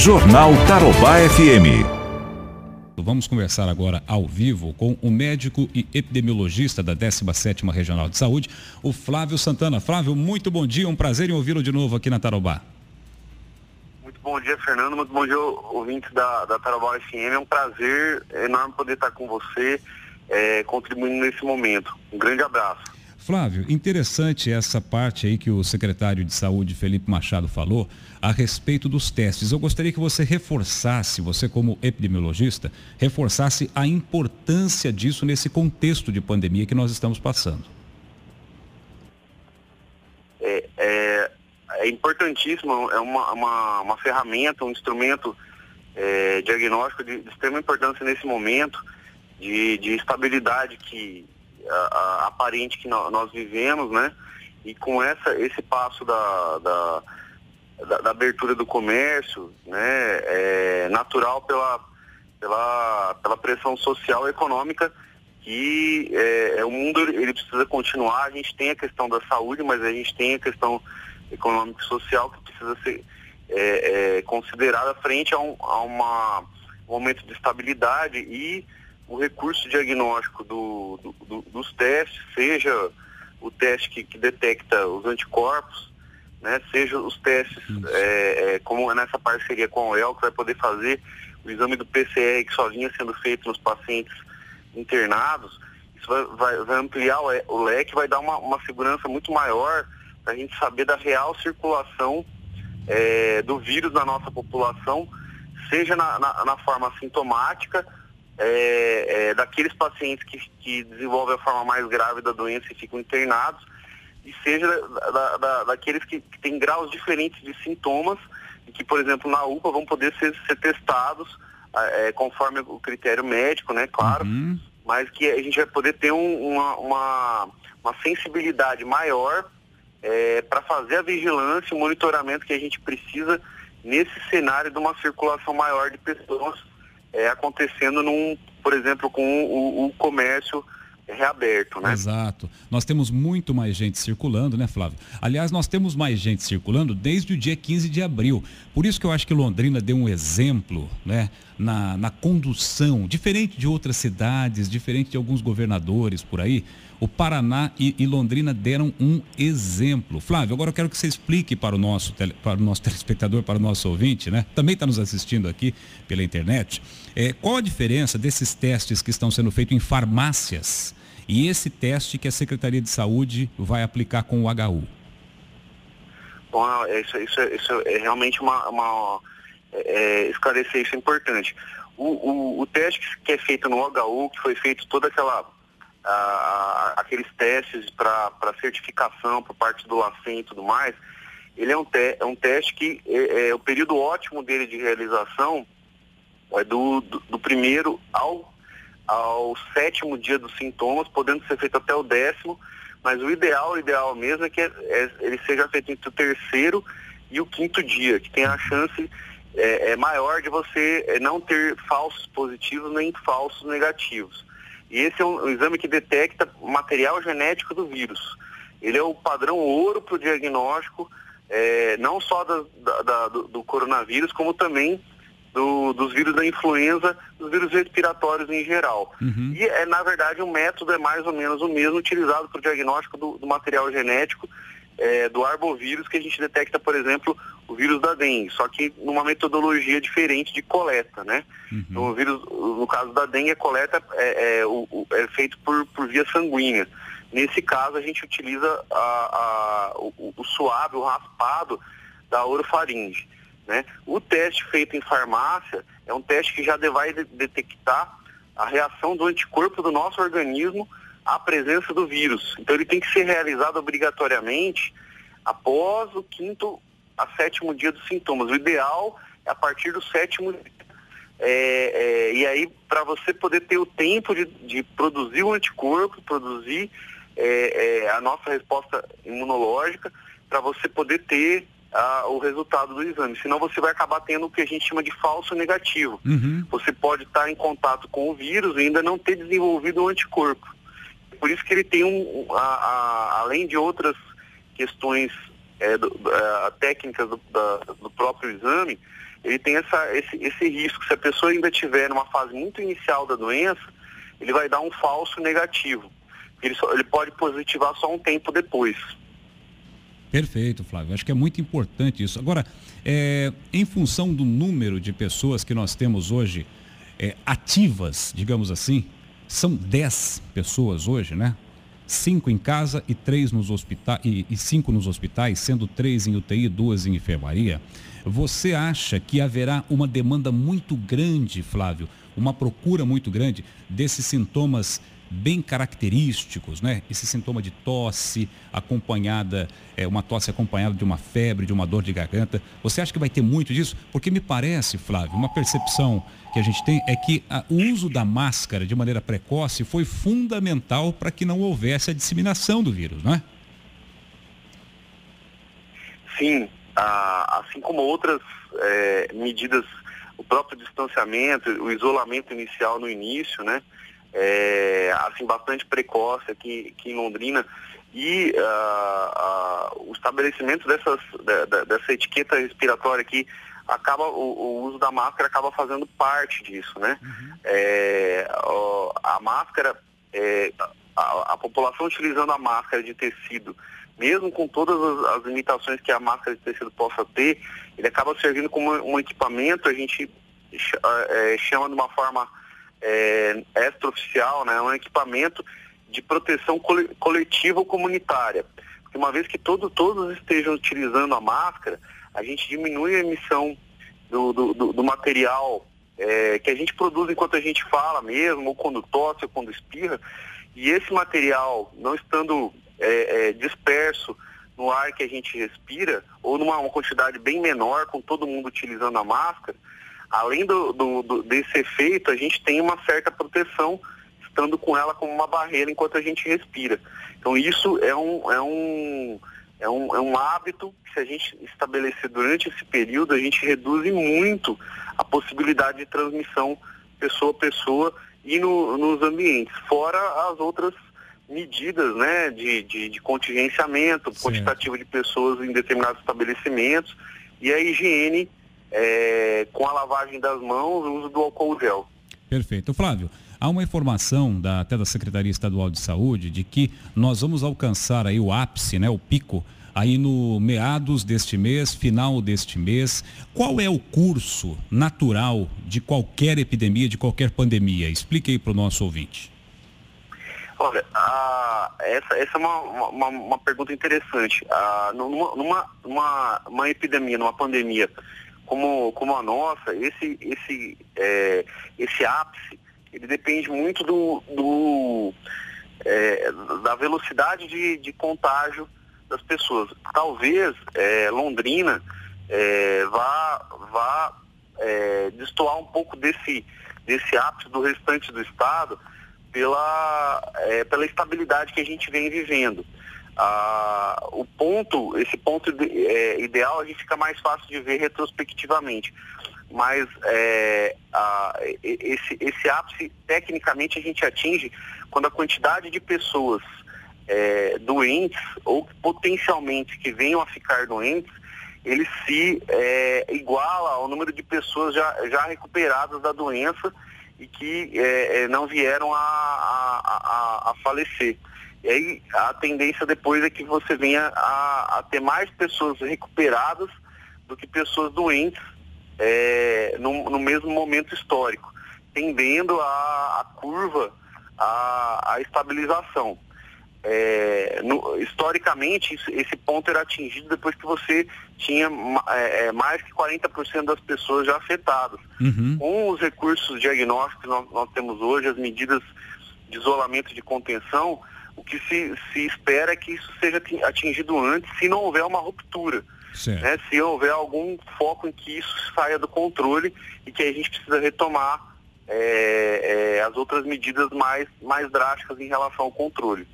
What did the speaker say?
Jornal Tarobá FM. Vamos conversar agora ao vivo com o médico e epidemiologista da 17ª Regional de Saúde, o Flávio Santana. Flávio, muito bom dia, um prazer em ouvi-lo de novo aqui na Tarobá. Muito bom dia, Fernando, muito bom dia, ouvintes da, da Tarobá FM. É um prazer enorme poder estar com você, é, contribuindo nesse momento. Um grande abraço. Flávio, interessante essa parte aí que o secretário de Saúde, Felipe Machado, falou a respeito dos testes. Eu gostaria que você reforçasse, você como epidemiologista, reforçasse a importância disso nesse contexto de pandemia que nós estamos passando. É, é, é importantíssimo, é uma, uma, uma, ferramenta, um instrumento é, diagnóstico de, de extrema importância nesse momento de, de estabilidade que a, aparente que nós vivemos, né? E com essa, esse passo da, da, da, da abertura do comércio, né? É natural pela, pela, pela pressão social e econômica que é, é, o mundo ele precisa continuar. A gente tem a questão da saúde, mas a gente tem a questão econômica e social que precisa ser é, é, considerada frente a um, a uma, um momento de estabilidade e o recurso diagnóstico do, do, do, dos testes, seja o teste que, que, detecta os anticorpos, né, seja os testes, é, é, como nessa parceria com a UEL, que vai poder fazer o exame do PCR que só vinha sendo feito nos pacientes internados, isso vai, vai, vai ampliar o, o, leque, vai dar uma, uma segurança muito maior para a gente saber da real circulação é, do vírus na nossa população, seja na, na, na forma sintomática, é, é, daqueles pacientes que, que desenvolvem a forma mais grave da doença e ficam internados, e seja da, da, daqueles que, que têm graus diferentes de sintomas e que, por exemplo, na UPA vão poder ser, ser testados é, conforme o critério médico, né, claro, uhum. mas que a gente vai poder ter um, uma, uma, uma, sensibilidade maior é, para fazer a vigilância e o monitoramento que a gente precisa nesse cenário de uma circulação maior de pessoas é, acontecendo num, por exemplo, com o, o comércio reaberto, né? Exato. Nós temos muito mais gente circulando, né, Flávio? Aliás, nós temos mais gente circulando desde o dia 15 de abril. Por isso que eu acho que Londrina deu um exemplo, né, na, na condução, diferente de outras cidades, diferente de alguns governadores por aí o Paraná e, e, Londrina deram um exemplo. Flávio, agora eu quero que você explique para o nosso, tele, para o nosso telespectador, para o nosso ouvinte, né? Também está nos assistindo aqui pela internet. É, qual a diferença desses testes que estão sendo feitos em farmácias e esse teste que a Secretaria de Saúde vai aplicar com o HU? Bom, isso, isso, isso é realmente uma, uma é, esclarecer isso é importante. O, o, o, teste que é feito no HU, que foi feito toda aquela a, aqueles testes para certificação por parte do LACEN e tudo mais, ele é um, te, é um teste que é, é, o período ótimo dele de realização é do, do, do, primeiro ao, ao sétimo dia dos sintomas, podendo ser feito até o décimo, mas o ideal, o ideal mesmo é que é, é ele seja feito entre o terceiro e o quinto dia, que tem a chance é, é maior de você é, não ter falsos positivos nem falsos negativos. E esse é um, um exame que detecta material genético do vírus. Ele é o padrão ouro para o diagnóstico, é, não só da, da, da, do, do, coronavírus, como também do, dos vírus da influenza, dos vírus respiratórios em geral. Uhum. E, é, na verdade, o método é mais ou menos o mesmo utilizado para o diagnóstico do, do material genético é, do arbovírus, que a gente detecta, por exemplo, vírus da dengue, só que numa metodologia diferente de coleta, né? Uhum. Então, o vírus, no caso da dengue, a coleta é, é, o, é feito por, por via sanguínea. Nesse caso, a gente utiliza a, a, o, o suave, o raspado da orofaringe. Né? O teste feito em farmácia é um teste que já vai detectar a reação do anticorpo do nosso organismo à presença do vírus. Então ele tem que ser realizado obrigatoriamente após o quinto a sétimo dia dos sintomas. O ideal é a partir do sétimo dia. É, é, e aí, para você poder ter o tempo de, de produzir o anticorpo, produzir é, é a nossa resposta imunológica, para você poder ter a, o resultado do exame. Senão você vai acabar tendo o que a gente chama de falso negativo. Uhum. Você pode estar em contato com o vírus e ainda não ter desenvolvido o anticorpo. Por isso que ele tem um, a, a, além de outras questões é, do, é, técnicas do, da, do, próprio exame, ele tem essa, esse, esse risco. Se a pessoa ainda estiver numa fase muito inicial da doença, ele vai dar um falso negativo. Ele, só, ele pode positivar só um tempo depois. Perfeito, Flávio. Acho que é muito importante isso. Agora, é, em função do número de pessoas que nós temos hoje é, ativas, digamos assim, são 10 pessoas hoje, né? Cinco em casa e três nos hospitais e, e cinco nos hospitais, sendo três em UTI e duas em enfermaria. Você acha que haverá uma demanda muito grande, Flávio, uma procura muito grande desses sintomas bem característicos, né? Esse sintoma de tosse acompanhada, é, uma tosse acompanhada de uma febre, de uma dor de garganta. Você acha que vai ter muito disso? Porque me parece, Flávio, uma percepção que a gente tem é que a, o uso da máscara de maneira precoce foi fundamental para que não houvesse a disseminação do vírus, não é? Sim, assim como outras é, medidas, o próprio distanciamento, o isolamento inicial no início, né? É, assim, bastante precoce aqui, aqui em Londrina. E uh, uh, o estabelecimento dessas, dessa etiqueta respiratória aqui acaba o, o, uso da máscara acaba fazendo parte disso, né? Uhum. É, a máscara, é, a, a, população utilizando a máscara de tecido, mesmo com todas as, as, limitações que a máscara de tecido possa ter, ele acaba servindo como um equipamento, a gente é, chama de uma forma é, extraoficial, né? Um equipamento de proteção coletiva ou comunitária. Porque uma vez que todo, todos estejam utilizando a máscara, a gente diminui a emissão do, do, do material é, que a gente produz enquanto a gente fala mesmo, ou quando tosse, ou quando espirra, e esse material não estando é, é, disperso no ar que a gente respira, ou numa quantidade bem menor, com todo mundo utilizando a máscara, além do, do, desse efeito, a gente tem uma certa proteção estando com ela como uma barreira enquanto a gente respira. Então isso é um, é um é um, é um hábito que se a gente estabelecer durante esse período, a gente reduz muito a possibilidade de transmissão pessoa a pessoa e no, nos ambientes, fora as outras medidas né, de, de, de contingenciamento Sim. quantitativo de pessoas em determinados estabelecimentos e a higiene é, com a lavagem das mãos, o uso do álcool gel. Perfeito. Flávio, há uma informação da, até da Secretaria Estadual de Saúde de que nós vamos alcançar aí o ápice, né, o pico, aí no meados deste mês, final deste mês. Qual é o curso natural de qualquer epidemia, de qualquer pandemia? Explique aí para o nosso ouvinte. Olha, a, essa, essa é uma, uma, uma pergunta interessante. A, numa, numa uma, uma epidemia, numa pandemia, como, como a nossa, esse, esse, é, esse ápice, ele depende muito do, do é, da velocidade de, de contágio das pessoas. Talvez é, Londrina é, vá, vá é, destoar um pouco desse, desse ápice do restante do estado pela, é, pela estabilidade que a gente vem vivendo. Ah, o ponto, esse ponto é, ideal a gente fica mais fácil de ver retrospectivamente. Mas é, ah, esse, esse ápice, tecnicamente, a gente atinge quando a quantidade de pessoas é, doentes ou potencialmente que venham a ficar doentes, ele se é, iguala ao número de pessoas já, já recuperadas da doença e que é, é não vieram a, a, a, a falecer. E aí a tendência depois é que você venha a, a ter mais pessoas recuperadas do que pessoas doentes é, no, no, mesmo momento histórico, tendendo a, a curva a, a estabilização. É, no, historicamente, esse ponto era atingido depois que você tinha é, é mais que 40% das pessoas já afetadas. Uhum. Com os recursos diagnósticos que nós, nós temos hoje, as medidas de isolamento de contenção, o que se, se espera é que isso seja atingido antes, se não houver uma ruptura. Né? Se houver algum foco em que isso saia do controle e que a gente precisa retomar é, é, as outras medidas mais, mais drásticas em relação ao controle.